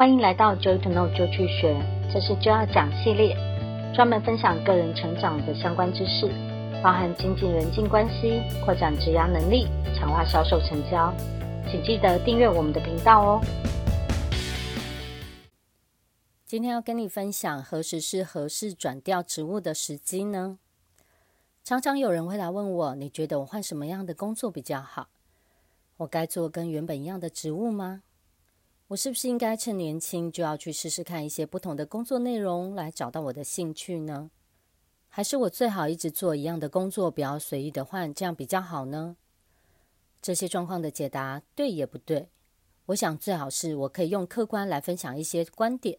欢迎来到 Joy to Know 就去学，这是就要讲系列，专门分享个人成长的相关知识，包含经济人际关系、扩展职涯能力、强化销售成交。请记得订阅我们的频道哦。今天要跟你分享何时是合适转调职务的时机呢？常常有人会来问我，你觉得我换什么样的工作比较好？我该做跟原本一样的职务吗？我是不是应该趁年轻就要去试试看一些不同的工作内容，来找到我的兴趣呢？还是我最好一直做一样的工作，不要随意的换，这样比较好呢？这些状况的解答对也不对。我想最好是我可以用客观来分享一些观点，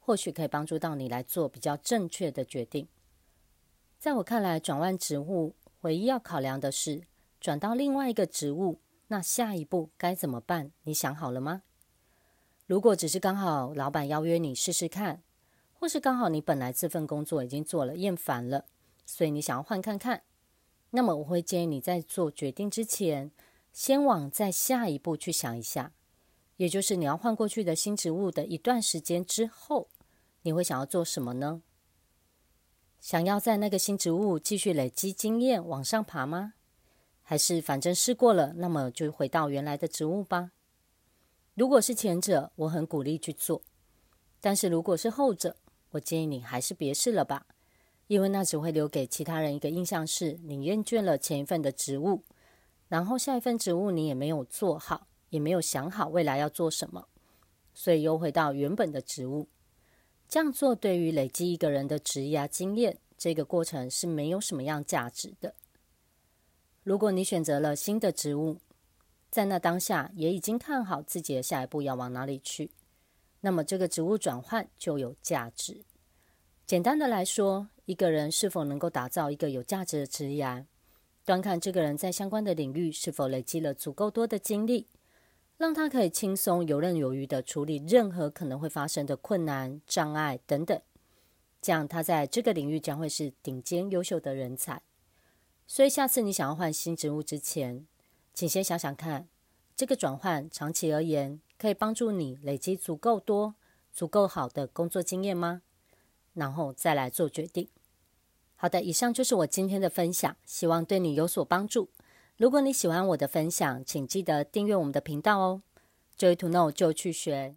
或许可以帮助到你来做比较正确的决定。在我看来，转换职务唯一要考量的是转到另外一个职务，那下一步该怎么办？你想好了吗？如果只是刚好老板邀约你试试看，或是刚好你本来这份工作已经做了厌烦了，所以你想要换看看，那么我会建议你在做决定之前，先往再下一步去想一下，也就是你要换过去的新职务的一段时间之后，你会想要做什么呢？想要在那个新职务继续累积经验往上爬吗？还是反正试过了，那么就回到原来的职务吧？如果是前者，我很鼓励去做；但是如果是后者，我建议你还是别试了吧，因为那只会留给其他人一个印象是你厌倦了前一份的职务，然后下一份职务你也没有做好，也没有想好未来要做什么，所以又回到原本的职务。这样做对于累积一个人的职业经验，这个过程是没有什么样价值的。如果你选择了新的职务，在那当下，也已经看好自己的下一步要往哪里去，那么这个职务转换就有价值。简单的来说，一个人是否能够打造一个有价值的职业，端看这个人在相关的领域是否累积了足够多的经历，让他可以轻松游刃有余地处理任何可能会发生的困难、障碍等等。这样，他在这个领域将会是顶尖优秀的人才。所以，下次你想要换新职务之前，请先想想看，这个转换长期而言可以帮助你累积足够多、足够好的工作经验吗？然后再来做决定。好的，以上就是我今天的分享，希望对你有所帮助。如果你喜欢我的分享，请记得订阅我们的频道哦。Joy to Know 就去学。